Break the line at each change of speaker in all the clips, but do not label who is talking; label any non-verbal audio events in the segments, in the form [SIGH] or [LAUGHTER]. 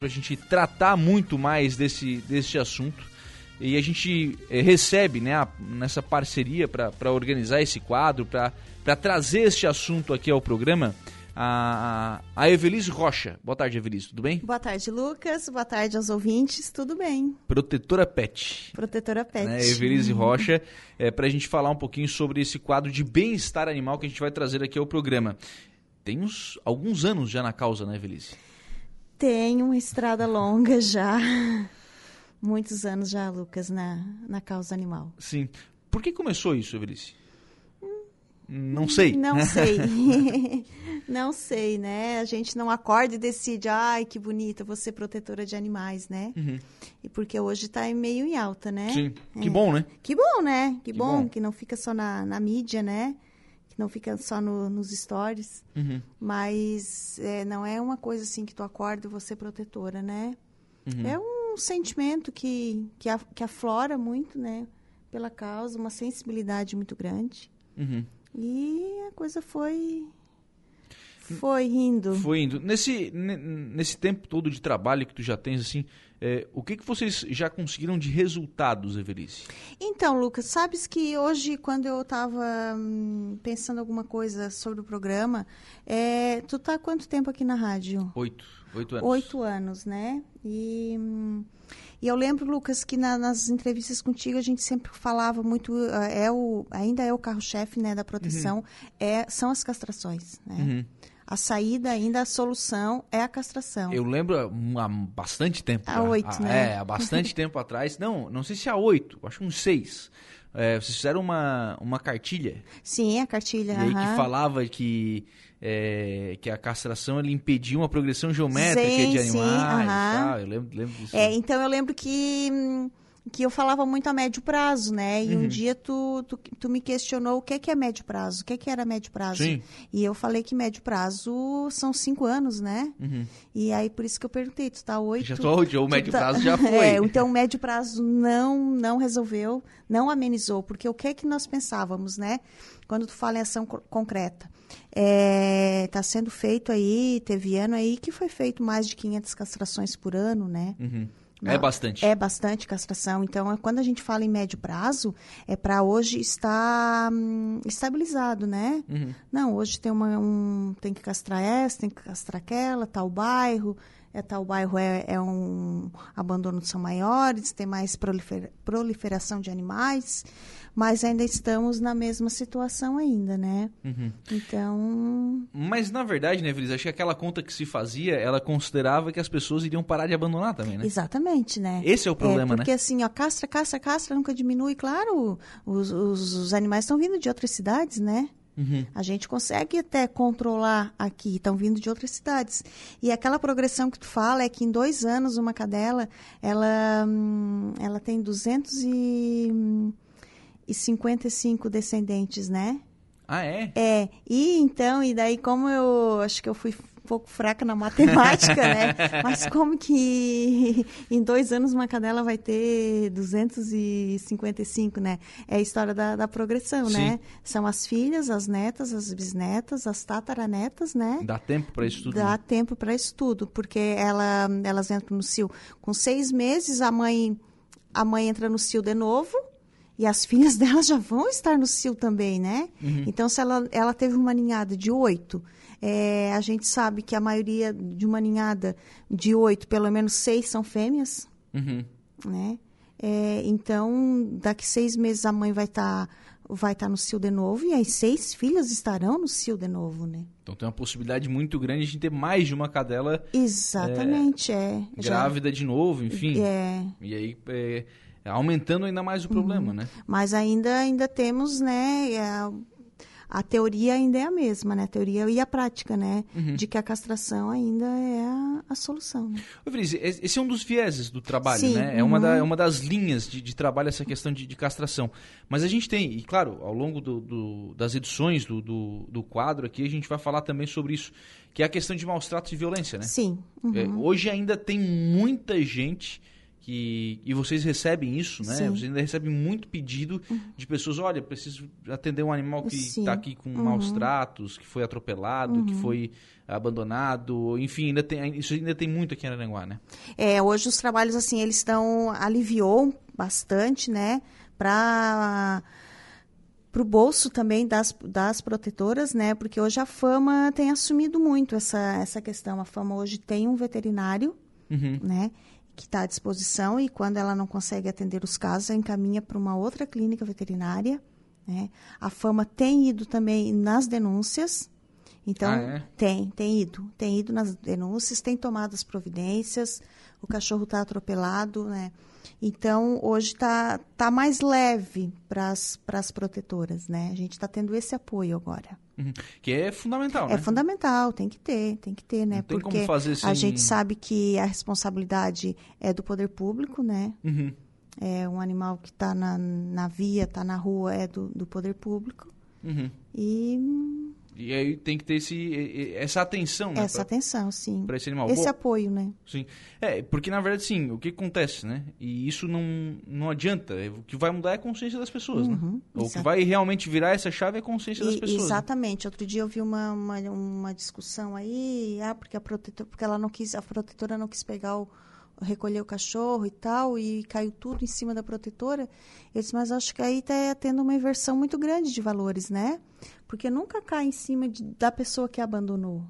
para a gente tratar muito mais desse, desse assunto. E a gente é, recebe né, a, nessa parceria para organizar esse quadro, para trazer este assunto aqui ao programa, a, a Evelise Rocha. Boa tarde, Evelise, tudo bem?
Boa tarde, Lucas. Boa tarde aos ouvintes, tudo bem.
Protetora Pet.
Protetora Pet.
Né, Evelise Rocha, é, para a gente falar um pouquinho sobre esse quadro de bem-estar animal que a gente vai trazer aqui ao programa. Tem uns, alguns anos já na causa, né, Evelise?
Tem uma estrada longa já. [LAUGHS] Muitos anos já, Lucas, na, na causa animal.
Sim. Por que começou isso, Evelice? Não sei.
Não [LAUGHS] sei. [LAUGHS] não sei, né? A gente não acorda e decide, ai, que bonita, vou ser protetora de animais, né? Uhum. E porque hoje está meio em alta, né?
Sim. Que é. bom, né?
Que bom, né? Que, que bom, bom, que não fica só na, na mídia, né? Não fica só no, nos stories. Uhum. Mas é, não é uma coisa assim que tu acorda e você é protetora, né? Uhum. É um sentimento que, que, a, que aflora muito, né? Pela causa, uma sensibilidade muito grande. Uhum. E a coisa foi foi indo.
Foi indo. Nesse, nesse tempo todo de trabalho que tu já tens, assim, é, o que, que vocês já conseguiram de resultados, Everice?
Então, Lucas, sabes que hoje, quando eu estava hum, pensando alguma coisa sobre o programa, é, tu tá há quanto tempo aqui na rádio?
Oito. Oito anos.
Oito anos, né? E... Hum, e eu lembro, Lucas, que na, nas entrevistas contigo a gente sempre falava muito, eh, é o, ainda é o carro-chefe né, da proteção, uhum. é, são as castrações. Né? Uhum. A saída ainda, a solução é a castração.
Eu lembro há bastante tempo.
Há oito, né?
É, há bastante [LAUGHS] tempo atrás. Não, não sei se há oito, acho uns seis. É, vocês fizeram uma, uma cartilha.
Sim, a cartilha.
E aí que falava que, é, que a castração ele impedia uma progressão geométrica sim, de animais. Sim, ah, eu lembro, lembro disso.
É, então eu lembro que hum, que eu falava muito a médio prazo, né? E uhum. um dia tu, tu, tu, me questionou o que, que é médio prazo, o que, que era médio prazo. Sim. E eu falei que médio prazo são cinco anos, né? Uhum. E aí por isso que eu perguntei, tu tá oito?
Já tô o médio
tá...
prazo já [LAUGHS] foi.
É, então o médio prazo não, não resolveu, não amenizou, porque o que é que nós pensávamos, né? Quando tu fala em ação concreta. É, tá sendo feito aí, teve ano aí que foi feito mais de 500 castrações por ano, né? Uhum.
Não, é bastante.
É bastante castração. Então, é, quando a gente fala em médio prazo, é para hoje estar hum, estabilizado, né? Uhum. Não, hoje tem, uma, um, tem que castrar essa, tem que castrar aquela, tal bairro. É, tal bairro é, é um abandono são maiores, tem mais prolifer, proliferação de animais mas ainda estamos na mesma situação ainda, né? Uhum. Então...
Mas, na verdade, né, Feliz, acho que aquela conta que se fazia, ela considerava que as pessoas iriam parar de abandonar também, né?
Exatamente, né?
Esse é o problema, é,
porque,
né?
Porque assim, ó, castra, castra, castra, nunca diminui. Claro, os, os, os animais estão vindo de outras cidades, né? Uhum. A gente consegue até controlar aqui, estão vindo de outras cidades. E aquela progressão que tu fala é que em dois anos uma cadela, ela, hum, ela tem 200 e e 55 descendentes, né?
Ah, é?
É. E então, e daí como eu acho que eu fui pouco fraca na matemática, né? [LAUGHS] Mas como que [LAUGHS] em dois anos uma cadela vai ter 255, né? É a história da, da progressão, né? Sim. né? São as filhas, as netas, as bisnetas, as tataranetas, né?
Dá tempo para isso tudo?
Dá
né?
tempo para isso tudo, porque ela, elas entram no cio com seis meses, a mãe, a mãe entra no cio de novo, e as filhas [LAUGHS] dela já vão estar no cio também, né? Uhum. Então, se ela, ela teve uma ninhada de oito, é, a gente sabe que a maioria de uma ninhada de oito, pelo menos seis são fêmeas, uhum. né? É, então, daqui seis meses a mãe vai estar tá, vai tá no cio de novo e as seis filhas estarão no cio de novo, né?
Então tem uma possibilidade muito grande de ter mais de uma cadela.
Exatamente, é.
é grávida já, de novo, enfim.
É.
E aí é, aumentando ainda mais o problema, uhum. né?
Mas ainda, ainda temos, né? A, teoria ainda é a mesma, né? A teoria e a prática, né? Uhum. De que a castração ainda é a, a solução. Né?
Ô, Feliz, esse é um dos vieses do trabalho, Sim. né? É uma, da, uhum. é uma das linhas de, de trabalho essa questão de, de, castração. Mas a gente tem, e claro, ao longo do, do, das edições do, do, do, quadro aqui, a gente vai falar também sobre isso, que é a questão de maus tratos e violência, né?
Sim.
É, uhum. hoje ainda tem muita gente que e vocês recebem isso, né?
Sim.
Vocês ainda recebem muito pedido de pessoas, olha, preciso atender um animal que está aqui com
Uhum.
maus tratos, que foi atropelado, que foi abandonado, enfim, ainda tem, isso ainda tem muito aqui em Araranguá, né?
É, hoje os trabalhos, assim, eles estão... Aliviou bastante, né? Para o bolso também das, das protetoras, né? Porque hoje a Fama tem assumido muito essa, essa questão. A Fama hoje tem um veterinário,
Uhum.
né? Que está à disposição e quando ela não consegue atender os casos, encaminha para uma outra clínica veterinária, né? A Fama tem ido também nas denúncias, então
Ah, é?
tem, tem ido, tem ido nas denúncias, tem tomado as providências, o cachorro está atropelado, né? Então, hoje está tá mais leve para as protetoras, né? A gente está tendo esse apoio agora.
Uhum. Que é fundamental, né?
É fundamental, tem que ter, tem que ter, né?
Não tem como
Porque
fazer
a
sem-
gente sabe que a responsabilidade é do poder público, né?
Uhum.
É um animal que está na, na via, está na rua, é do, do poder público.
Uhum.
E
E aí tem que ter esse, essa atenção, né?
essa
pra-
atenção, sim.
pra esse animal.
Esse apoio, né?
Sim. É, porque na verdade, sim, o que acontece, né? E isso não, não adianta. É, O que vai mudar é a consciência das pessoas, né?
Uhum,
O que vai realmente virar essa chave é a consciência das
E-
pessoas. né?
exatamente. Outro dia eu vi uma, uma, uma discussão aí, ah, porque a protetora, porque ela não quis, a protetora não quis pegar o recolher o cachorro e tal, e caiu tudo em cima da protetora. Eu disse, mas acho que aí está tendo uma inversão muito grande de valores, né? Porque nunca cai em cima de- da pessoa que abandonou.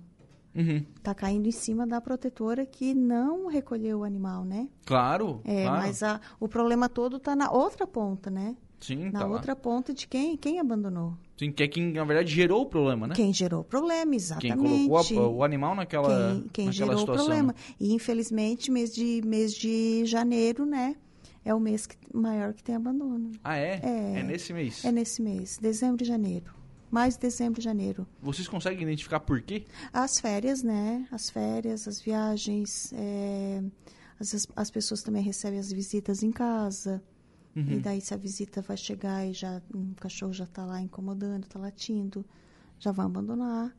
Uhum.
Está caindo em cima da protetora que não recolheu o animal, né?
Claro,
É,
claro.
mas a, o problema todo está na outra ponta, né?
Sim,
Na
tá lá.
outra ponta de quem, quem abandonou.
Sim, que é quem, na verdade, gerou o problema, né?
Quem gerou o problema,
Quem
exatamente.
colocou a- o animal naquela,
quem, quem
naquela
gerou
situação.
o problema.
né?
E infelizmente, mês de, mês de janeiro, né? É o mês que, maior que tem abandono.
Ah, é?
É.
É nesse mês.
É nesse mês, dezembro e janeiro. Mais dezembro e janeiro.
Vocês conseguem identificar por quê?
As férias, né? As férias, as viagens. é, As, as pessoas também recebem as visitas em casa.
Uhum.
E daí, se a visita vai chegar e já o cachorro já está lá incomodando, está latindo, já vão abandonar.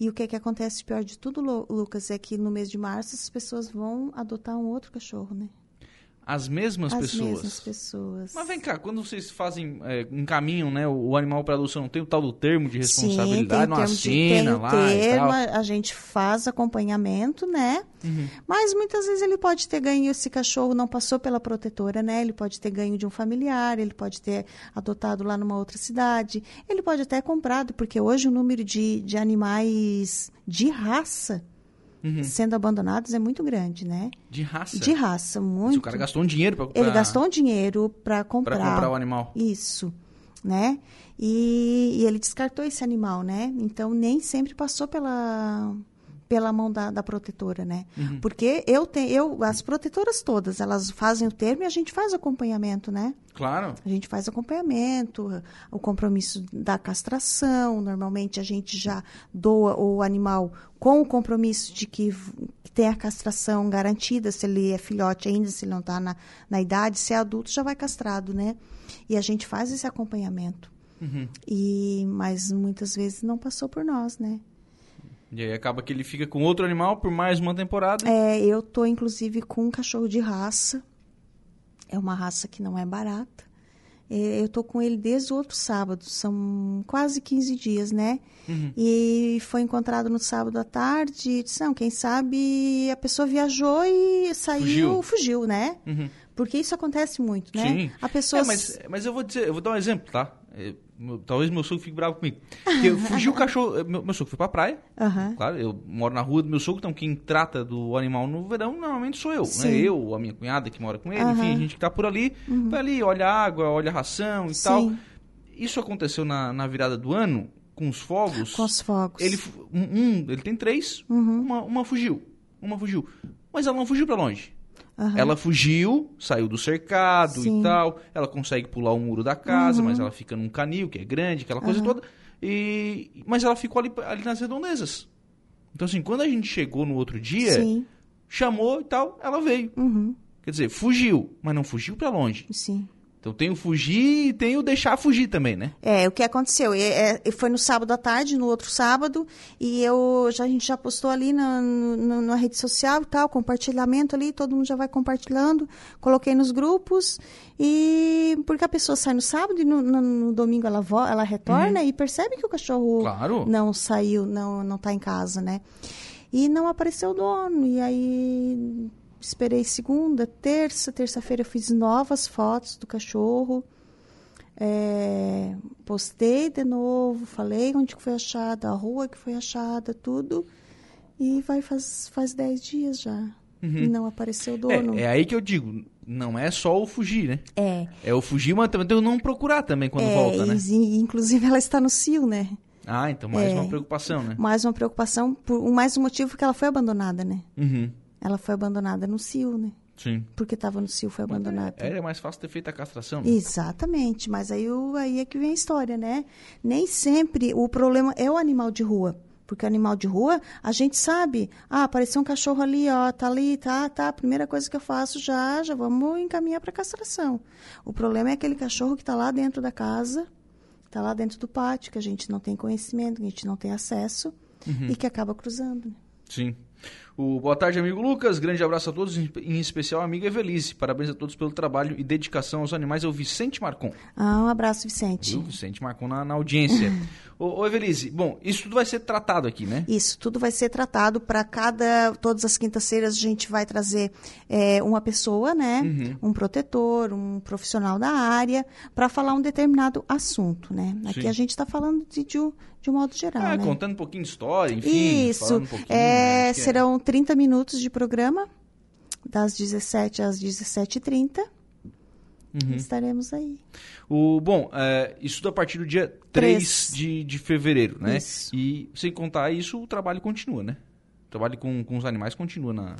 E o que, que acontece pior de tudo, Lu- Lucas, é que no mês de março as pessoas vão adotar um outro cachorro, né?
As mesmas
As
pessoas.
mesmas pessoas.
Mas vem cá, quando vocês fazem, é, encaminham né, o, o animal para adoção, tem o tal do termo de responsabilidade, não
de,
assina
tem o
lá
termo, a gente faz acompanhamento, né?
Uhum.
Mas muitas vezes ele pode ter ganho, esse cachorro não passou pela protetora, né? Ele pode ter ganho de um familiar, ele pode ter adotado lá numa outra cidade, ele pode até comprado, porque hoje o número de, de animais de raça
Uhum.
sendo abandonados é muito grande, né?
De raça.
De raça, muito.
o cara gastou um dinheiro para
Ele gastou um dinheiro para comprar.
comprar o animal.
Isso, né? E, e ele descartou esse animal, né? Então nem sempre passou pela pela mão da, da protetora, né?
Uhum.
Porque eu tenho, eu as protetoras todas, elas fazem o termo e a gente faz acompanhamento, né?
Claro.
A gente faz acompanhamento, o compromisso da castração. Normalmente a gente já doa o animal com o compromisso de que, tem a castração garantida, se ele é filhote ainda, se ele não está na, na idade, se é adulto já vai castrado, né? E a gente faz esse acompanhamento.
Uhum.
E, mas muitas vezes não passou por nós, né?
E aí acaba que ele fica com outro animal por mais uma temporada.
É, eu tô inclusive com um cachorro de raça. É uma raça que não é barata. É, Eu tô com ele desde o outro sábado, são quase 15 dias, né?
Uhum.
E foi encontrado no sábado à tarde. e Disse, não, quem sabe a pessoa viajou e saiu,
Fugiu.
fugiu, né?
Uhum.
Porque isso acontece muito, né?
Sim.
A pessoa
É, mas, mas eu vou dizer, eu vou dar um exemplo, tá? É, meu- talvez meu sogro fique bravo comigo. Porque eu [LAUGHS] fugi o cachorro. eh, Meu, meu sogro foi pra praia.
Aham.
Claro, eu moro na rua do meu sogro, então quem trata do animal no verão normalmente sou eu.
Sim.
Né? Eu, a minha cunhada que mora com ele.
Uhum.
enfim, a gente que tá por ali, vai ali, olha a água, olha a ração e tal.
Sim,
Isso aconteceu na, na virada do ano, com os fogos.
com os fogos.
Ele, um, um- ele tem três,
Uhum.
uma, uma fugiu. Uma fugiu. Mas ela não fugiu pra longe.
Aham.
Ela fugiu, saiu do cercado
Sim.
e tal. Ela consegue pular o muro da casa,
Uhum.
mas ela fica num canil que é grande, aquela coisa toda. E... Mas ela ficou ali, ali nas redondezas. Então, assim, quando a gente chegou no outro dia,
Sim,
chamou e tal, ela veio.
uhum,
Quer dizer, fugiu, mas não fugiu pra longe.
sim.
Então tem o fugir e tem o deixar fugir também, né?
É, o que aconteceu? É, é, foi no sábado à tarde, no outro sábado, e eu já, a gente já postou ali na, na, na, rede social e tal, compartilhamento ali, todo mundo já vai compartilhando, coloquei nos grupos, e porque a pessoa sai no sábado e no, no, no domingo ela, vo, ela retorna uhum. e percebe que o cachorro
claro.
não saiu, não, não tá em casa, né? E não apareceu o dono, e aí esperei segunda, terça, terça-feira eu fiz novas fotos do cachorro. É, postei de novo, falei onde foi achada, a rua que foi achada, tudo. E vai faz, faz dez dias já. Uhum. E não apareceu o dono.
É, é, aí que eu digo, não é só o fugir, né?
É.
É o fugir, mas também não procurar também quando é, volta, né?
E, inclusive ela está no cio, né?
Ah, então mais é, uma preocupação, né?
Mais uma preocupação, por mais um motivo que ela foi abandonada, né?
Uhum.
Ela foi abandonada no cio, né?
Sim.
Porque estava no cio, foi abandonada.
É, é, mais fácil ter feito a castração. Né?
Exatamente, mas aí, o, aí é que vem a história, né? Nem sempre o problema é o animal de rua. Porque o animal de rua, a gente sabe. Ah, apareceu um cachorro ali, ó, tá ali, tá, tá. Primeira coisa que eu faço já, já vamos encaminhar para castração. O problema é aquele cachorro que está lá dentro da casa, está lá dentro do pátio, que a gente não tem conhecimento, que a gente não tem acesso uhum. e que acaba cruzando. Né?
Sim. O boa tarde, amigo Lucas. Grande abraço a todos, em especial a amiga Evelise. Parabéns a todos pelo trabalho e dedicação aos animais. É o Vicente Marcon.
Ah, um abraço, Vicente.
O Vicente Marcon na, na audiência. [LAUGHS] ô, ô, Evelise, bom, isso tudo vai ser tratado aqui, né?
Isso, tudo vai ser tratado para cada. Todas as quintas-feiras a gente vai trazer é, uma pessoa, né? Uhum. Um protetor, um profissional da área, para falar um determinado assunto, né? Aqui Sim. a gente está falando de, de de um modo geral. É, né?
contando um pouquinho de história, enfim.
Isso.
Um
é, né? serão 30 minutos de programa, das 17 às 17h30. Uhum. Estaremos aí.
O, bom, é, isso a partir do dia 3, 3. De, de fevereiro, né? Isso. E sem contar isso, o trabalho continua, né? O trabalho com, com os animais continua na,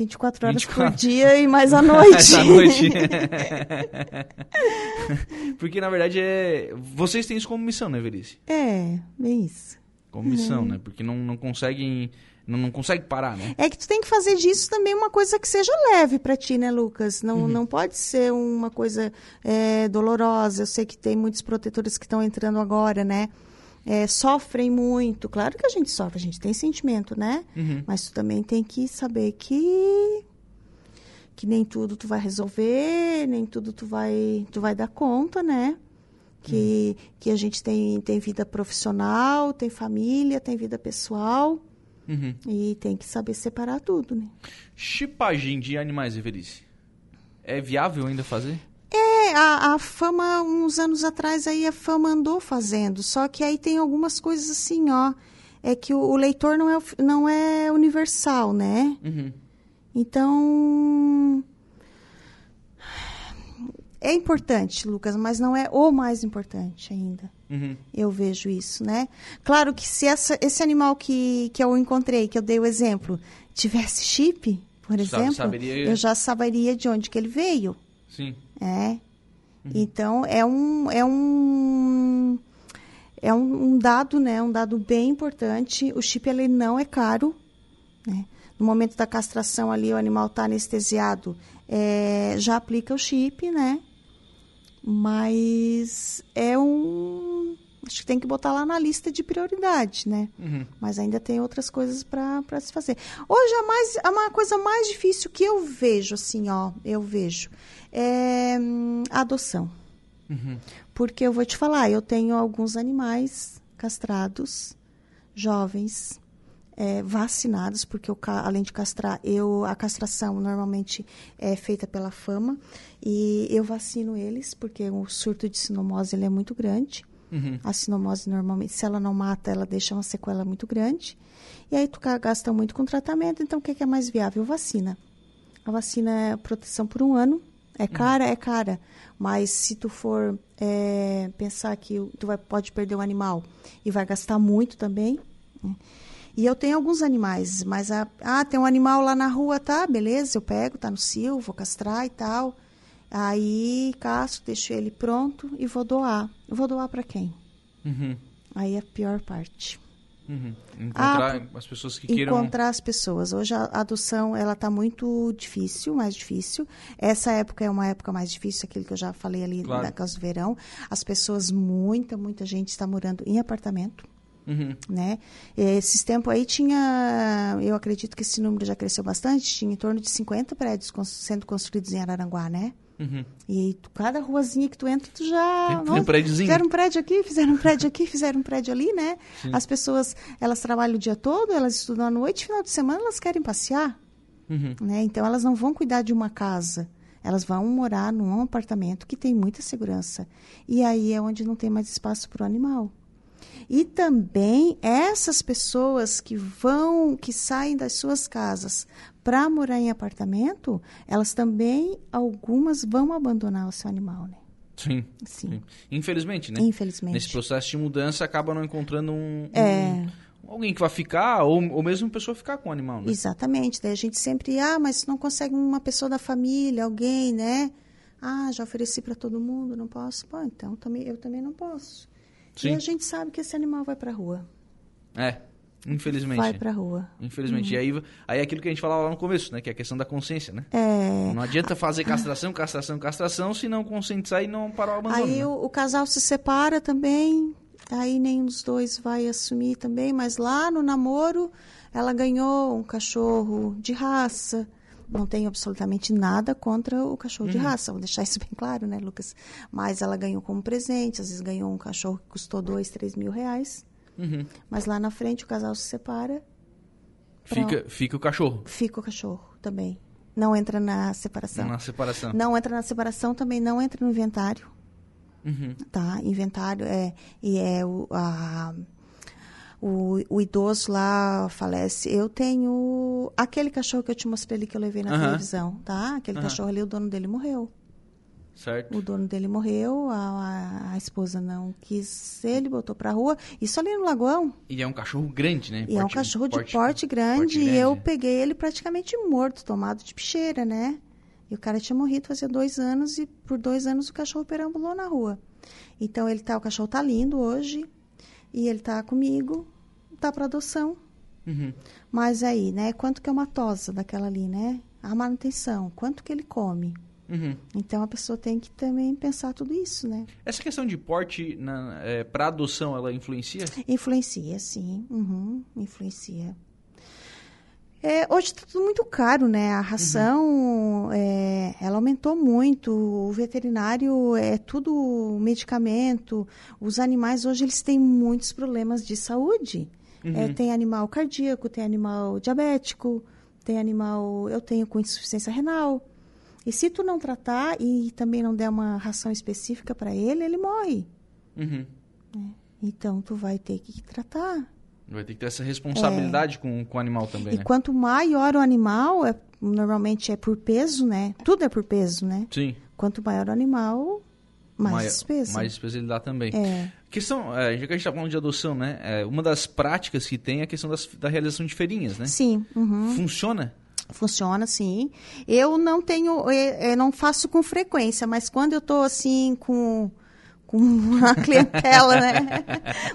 24 horas 24. por dia e mais [LAUGHS] à noite. à noite. [LAUGHS] [LAUGHS]
Porque, na verdade, é... vocês têm isso como missão, né, Verice?
É, bem isso.
Como missão, uhum. né? Porque não, não conseguem... Não, não consegue parar, né?
É que tu tem que fazer disso também uma coisa que seja leve para ti, né, Lucas? Não, uhum. não pode ser uma coisa é, dolorosa. Eu sei que tem muitos protetores que estão entrando agora, né? é, sofrem muito. Claro que a gente sofre, a gente tem sentimento, né? Uhum. Mas tu também tem que saber que que nem tudo tu vai resolver, nem tudo tu vai tu vai dar conta, né? Que, uhum. que a gente tem, tem vida profissional, tem família, tem vida pessoal. Uhum. E tem que saber separar tudo, né?
Chipagem de animais, Everice. É viável ainda fazer?
É, a, a, fama, uns anos atrás, aí a fama andou fazendo. Só que aí tem algumas coisas assim, ó. É que o, o leitor não é, não é universal, né? Uhum. Então. É importante, Lucas, mas não é o mais importante ainda. Uhum. Eu vejo isso, né? Claro que se essa, esse animal que, que eu encontrei, que eu dei o exemplo, tivesse chip, por exemplo, saberia... eu já saberia de onde que ele veio.
Sim.
É. Uhum. Então, é um, é um é um, um, dado, né, um dado bem importante. O chip ele não é caro, né? No momento da castração ali o animal está anestesiado, é, já aplica o chip, né? Mas é um acho que tem que botar lá na lista de prioridade, né? Uhum. Mas ainda tem outras coisas para se fazer. Hoje a mais a uma coisa mais difícil que eu vejo assim, ó, eu vejo é a adoção. Uhum. Porque eu vou te falar, eu tenho alguns animais castrados, jovens, é, vacinados, porque eu, além de castrar, eu a castração normalmente é feita pela fama e eu vacino eles porque o surto de sinomose ele é muito grande. Uhum. A sinomose normalmente, se ela não mata, ela deixa uma sequela muito grande. E aí tu gasta muito com tratamento, então o que é, que é mais viável? Vacina. A vacina é proteção por um ano é cara, é cara. Mas se tu for é, pensar que tu vai, pode perder um animal e vai gastar muito também. Né? E eu tenho alguns animais, mas a, ah, tem um animal lá na rua, tá? Beleza, eu pego, tá no cio, vou castrar e tal. Aí castro, deixo ele pronto e vou doar. Eu vou doar para quem? Uhum. Aí é a pior parte.
Uhum. Encontrar ah, as pessoas que queiram...
Encontrar as pessoas. Hoje a adoção, ela está muito difícil, mais difícil. Essa época é uma época mais difícil, aquilo que eu já falei ali claro. da casa do verão. As pessoas, muita, muita gente está morando em apartamento. Uhum. Né? Esses tempos aí tinha, eu acredito que esse número já cresceu bastante, tinha em torno de 50 prédios sendo construídos em Araranguá, né? Uhum. E tu, cada ruazinha que tu entra, tu já.
Um prédiozinho.
Fizeram um prédio aqui, fizeram um prédio aqui, fizeram um prédio ali, né? Sim. As pessoas, elas trabalham o dia todo, elas estudam à noite, final de semana elas querem passear. Uhum. Né? Então elas não vão cuidar de uma casa. Elas vão morar num apartamento que tem muita segurança. E aí é onde não tem mais espaço para o animal. E também essas pessoas que vão, que saem das suas casas para morar em apartamento, elas também, algumas vão abandonar o seu animal, né?
Sim, sim. sim. Infelizmente, né?
Infelizmente.
Nesse processo de mudança, acaba não encontrando um, é... um alguém que vai ficar, ou, ou mesmo uma pessoa ficar com o animal, né?
Exatamente. Daí a gente sempre, ah, mas não consegue uma pessoa da família, alguém, né? Ah, já ofereci para todo mundo, não posso. Pô, então também, eu também não posso. Sim. E a gente sabe que esse animal vai para a rua.
É. Infelizmente.
Vai pra rua.
Infelizmente. Uhum. E aí, aí é aquilo que a gente falava lá no começo, né? Que é a questão da consciência, né?
É...
Não adianta fazer castração, castração, castração, se não conscientizar e não parar o abandono.
Aí
né?
o, o, casal se separa também, aí nenhum dos dois vai assumir também, mas lá no namoro ela ganhou um cachorro de raça. Não tenho absolutamente nada contra o cachorro uhum. de raça, vou deixar isso [LAUGHS] bem claro, né, Lucas? Mas ela ganhou como presente, às vezes ganhou um cachorro que custou dois, três mil reais. Uhum. Mas lá na frente o casal se separa.
Fica, fica o cachorro.
Fica o cachorro também. Não entra na separação.
Na separação.
Não entra na separação, também não entra no inventário. Uhum. Tá? Inventário é. E é o. A, o, o, idoso lá falece. Eu tenho aquele cachorro que eu te mostrei ali que eu levei na uhum. televisão, tá? Aquele uhum. cachorro ali, o dono dele morreu.
Certo.
O dono dele morreu, a, a esposa não quis ele, botou pra rua. Isso ali no Lagoão.
E é um cachorro grande, né?
E porte, é um cachorro de porte, porte, grande, porte grande. E eu peguei ele praticamente morto, tomado de picheira, né? E o cara tinha morrido fazia dois anos e por dois anos o cachorro perambulou na rua. Então ele tá, o cachorro tá lindo hoje e ele tá comigo, tá para adoção. Uhum. Mas aí, né? Quanto que é uma tosa daquela ali, né? A manutenção, quanto que ele come? Uhum. Então a pessoa tem que também pensar tudo isso, né?
Essa questão de porte é, para adoção, ela influencia?
Influencia, sim. Uhum, influencia. É, hoje está tudo muito caro, né? A ração, uhum. é, ela aumentou muito. O veterinário é tudo medicamento. Os animais hoje eles têm muitos problemas de saúde. Uhum. É, tem animal cardíaco, tem animal diabético, tem animal. Eu tenho com insuficiência renal. E se tu não tratar e também não der uma ração específica para ele, ele morre. Uhum. É. Então, tu vai ter que tratar.
Vai ter que ter essa responsabilidade é. com, com o animal também,
E
né?
quanto maior o animal, é, normalmente é por peso, né? Tudo é por peso, né?
Sim.
Quanto maior o animal, mais Mai, despesa.
Mais despesa ele dá também. É. Questão, é, já que a gente está falando de adoção, né? É, uma das práticas que tem é a questão das, da realização de feirinhas, né?
Sim. Uhum.
Funciona?
Funciona, sim. Eu não tenho, eu, eu não faço com frequência, mas quando eu estou assim com com uma [LAUGHS] clientela, né?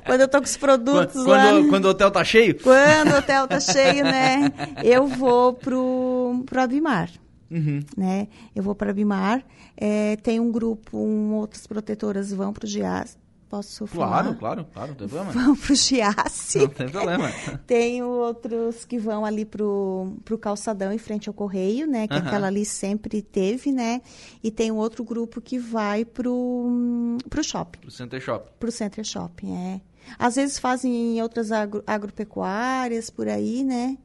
quando eu tô com os produtos
quando,
lá.
Quando, quando o hotel tá cheio?
Quando o hotel tá cheio, né? Eu vou pro, pro Abimar. Uhum. Né? Eu vou para Abimar. É, tem um grupo, um, outras protetoras vão pro Gias, Posso
falar?
Claro,
claro, claro, não tem problema. [LAUGHS]
Vão pro Giasse.
Não tem problema. [LAUGHS]
tem outros que vão ali pro, pro calçadão em frente ao correio, né? Que aquela ali sempre teve, né? E tem um outro grupo que vai pro, pro shopping.
Pro Center Shopping.
Pro Center Shopping, é. Às vezes fazem em outras agro, agropecuárias por aí, né?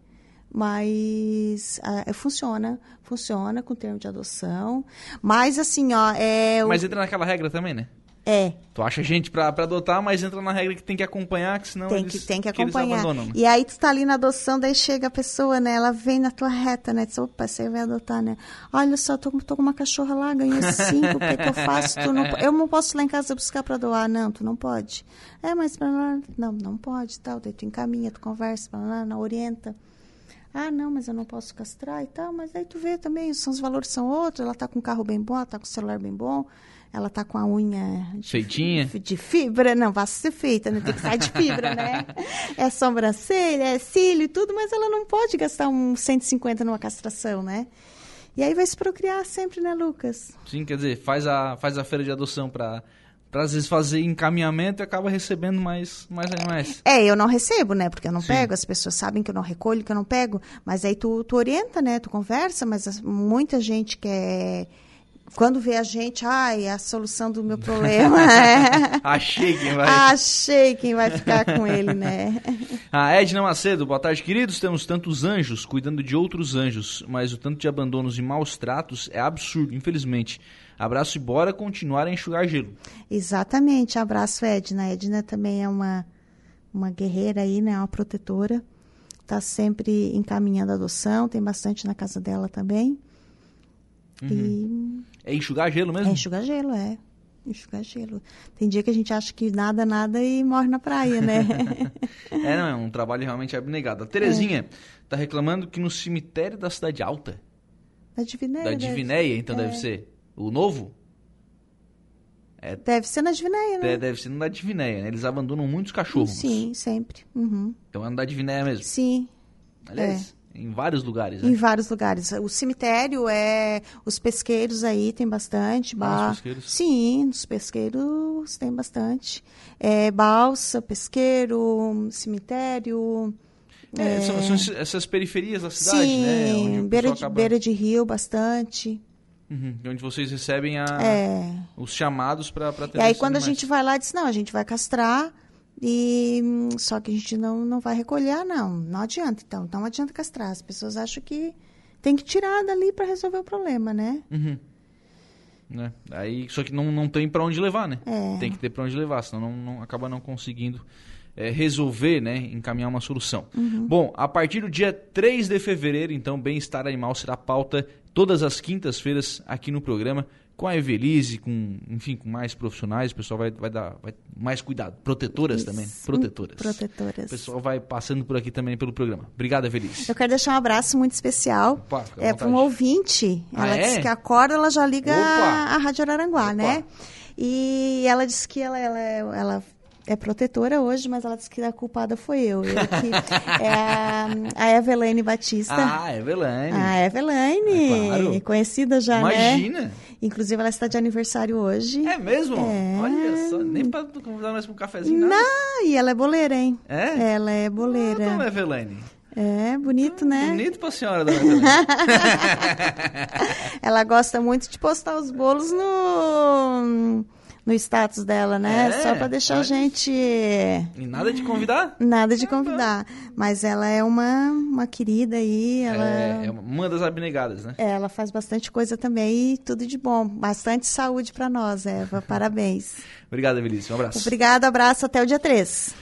Mas ah, funciona, funciona com termo de adoção. Mas assim, ó, é.
Mas entra naquela regra também, né?
É.
Tu acha gente pra, pra adotar, mas entra na regra que tem que acompanhar, que senão
tem
eles,
que, tem que acompanhar. Que né? e aí tu tá ali na adoção, daí chega a pessoa, né? Ela vem na tua reta, né? Diz, opa, você vai adotar, né? Olha só, tô, tô com uma cachorra lá, ganhei cinco, o que, que eu faço? Não, eu não posso ir lá em casa buscar pra doar. Não, tu não pode. É, mas pra lá, não, não pode, tal. Daí tu encaminha, tu conversa, pra lá, não orienta. Ah, não, mas eu não posso castrar e tal. Mas aí tu vê também, são, os valores são outros. Ela tá com um carro bem bom, ela tá com um celular bem bom. Ela tá com a unha de,
Feitinha.
de fibra, não, vai ser feita, né? Tem que sair de fibra, né? É sobrancelha, é cílio e tudo, mas ela não pode gastar um 150 numa castração, né? E aí vai se procriar sempre, né, Lucas?
Sim, quer dizer, faz a, faz a feira de adoção para para às vezes fazer encaminhamento e acaba recebendo mais, mais animais.
É, eu não recebo, né? Porque eu não
Sim.
pego, as pessoas sabem que eu não recolho, que eu não pego. Mas aí tu, tu orienta, né? Tu conversa, mas as- muita gente quer. Quando vê a gente, ai, é a solução do meu [LAUGHS] problema. é.
Achei quem vai.
Achei quem vai ficar com ele, né?
A [LAUGHS] Edna Macedo, boa tarde, queridos. Temos tantos anjos cuidando de outros anjos, mas o tanto de abandonos e maus tratos é absurdo, infelizmente. Abraço e bora continuar a enxugar gelo.
Exatamente. Abraço, Edna. A Edna também é uma, uma guerreira aí, né? Uma protetora. Tá sempre encaminhando a adoção, tem bastante na casa dela também. E
É enxugar gelo mesmo?
É enxugar gelo, é. Enxugar gelo. Tem dia que a gente acha que nada, nada e morre na praia, né? [LAUGHS]
É, não, é um trabalho realmente abnegado. A Terezinha tá reclamando que no cemitério da Cidade Alta,
da Divinéia.
da Divinéia, então
é.
deve ser o novo?
Deve ser na Divinéia, né?
De- Deve ser no da Divinéia, né? Eles abandonam muitos cachorros.
Sim, sempre. Uhum.
Então é no da Divinéia mesmo.
Sim,
Aliás, em vários lugares,
É. em
né?
vários lugares. O cemitério é. Os pesqueiros aí tem bastante.
Ah,
ba-
nos pesqueiros?
Sim, nos pesqueiros tem bastante. É, balsa, pesqueiro, cemitério.
É, São, são esses- essas periferias da cidade,
sim,
né? Onde
beira, de,
acaba-
beira de rio, bastante.
Uhum, onde vocês recebem a-
É.
os chamados para para
E aí quando a gente vai lá, diz, não, a gente vai castrar, e só que a gente não, não vai recolher, não. Não adianta, então. Não adianta castrar. As pessoas acham que tem que tirar dali para resolver o problema, né?
Uhum. Né? Aí, só que não, não tem para onde levar, né?
É.
Tem que ter para onde levar, senão não, não- acaba não conseguindo é, resolver, né? Encaminhar uma solução.
Uhum.
Bom, a partir do dia 3 de fevereiro, então, bem-estar animal será pauta todas as quintas-feiras aqui no programa, com a Evelise, com, enfim, com mais profissionais, o pessoal vai, vai dar vai- mais cuidado. Protetoras também,
Isso.
protetoras.
Protetoras.
O pessoal vai passando por aqui também pelo programa. Obrigado, Evelise.
Eu quero deixar um abraço muito especial.
Opa,
é para um ouvinte.
Ah,
Ela
é?
disse que acorda, ela já liga
Opa.
a, a Rádio Araranguá,
Opa.
né? E ela disse que ela, ela, ela é protetora hoje, mas ela disse que a culpada foi eu. Eu que é a, a Evelane Batista.
Ah, Evelane.
A Evelane,
É claro.
conhecida já, né?
Imagina.
Inclusive, ela está de aniversário hoje.
É mesmo?
É.
Olha só, nem tu convidar nós pra um cafezinho, nada.
Não, e ela é boleira, hein?
É?
Ela é
Ah,
boleira.
dona Evelane.
É, bonito, né?
Bonito pra senhora, dona. [LAUGHS]
Ela gosta muito de postar os bolos no, no status dela, né?
É?
Só pra deixar a gente
e nada de convidar?
nada de convidar. Mas ela é uma, uma querida aí, ela,
É, é uma das abnegadas, né?
ela faz bastante coisa também e tudo de bom. Bastante saúde pra nós, Eva. [LAUGHS] Parabéns.
Obrigado, Evelise. Um abraço.
Obrigada, abraço, até o dia 3.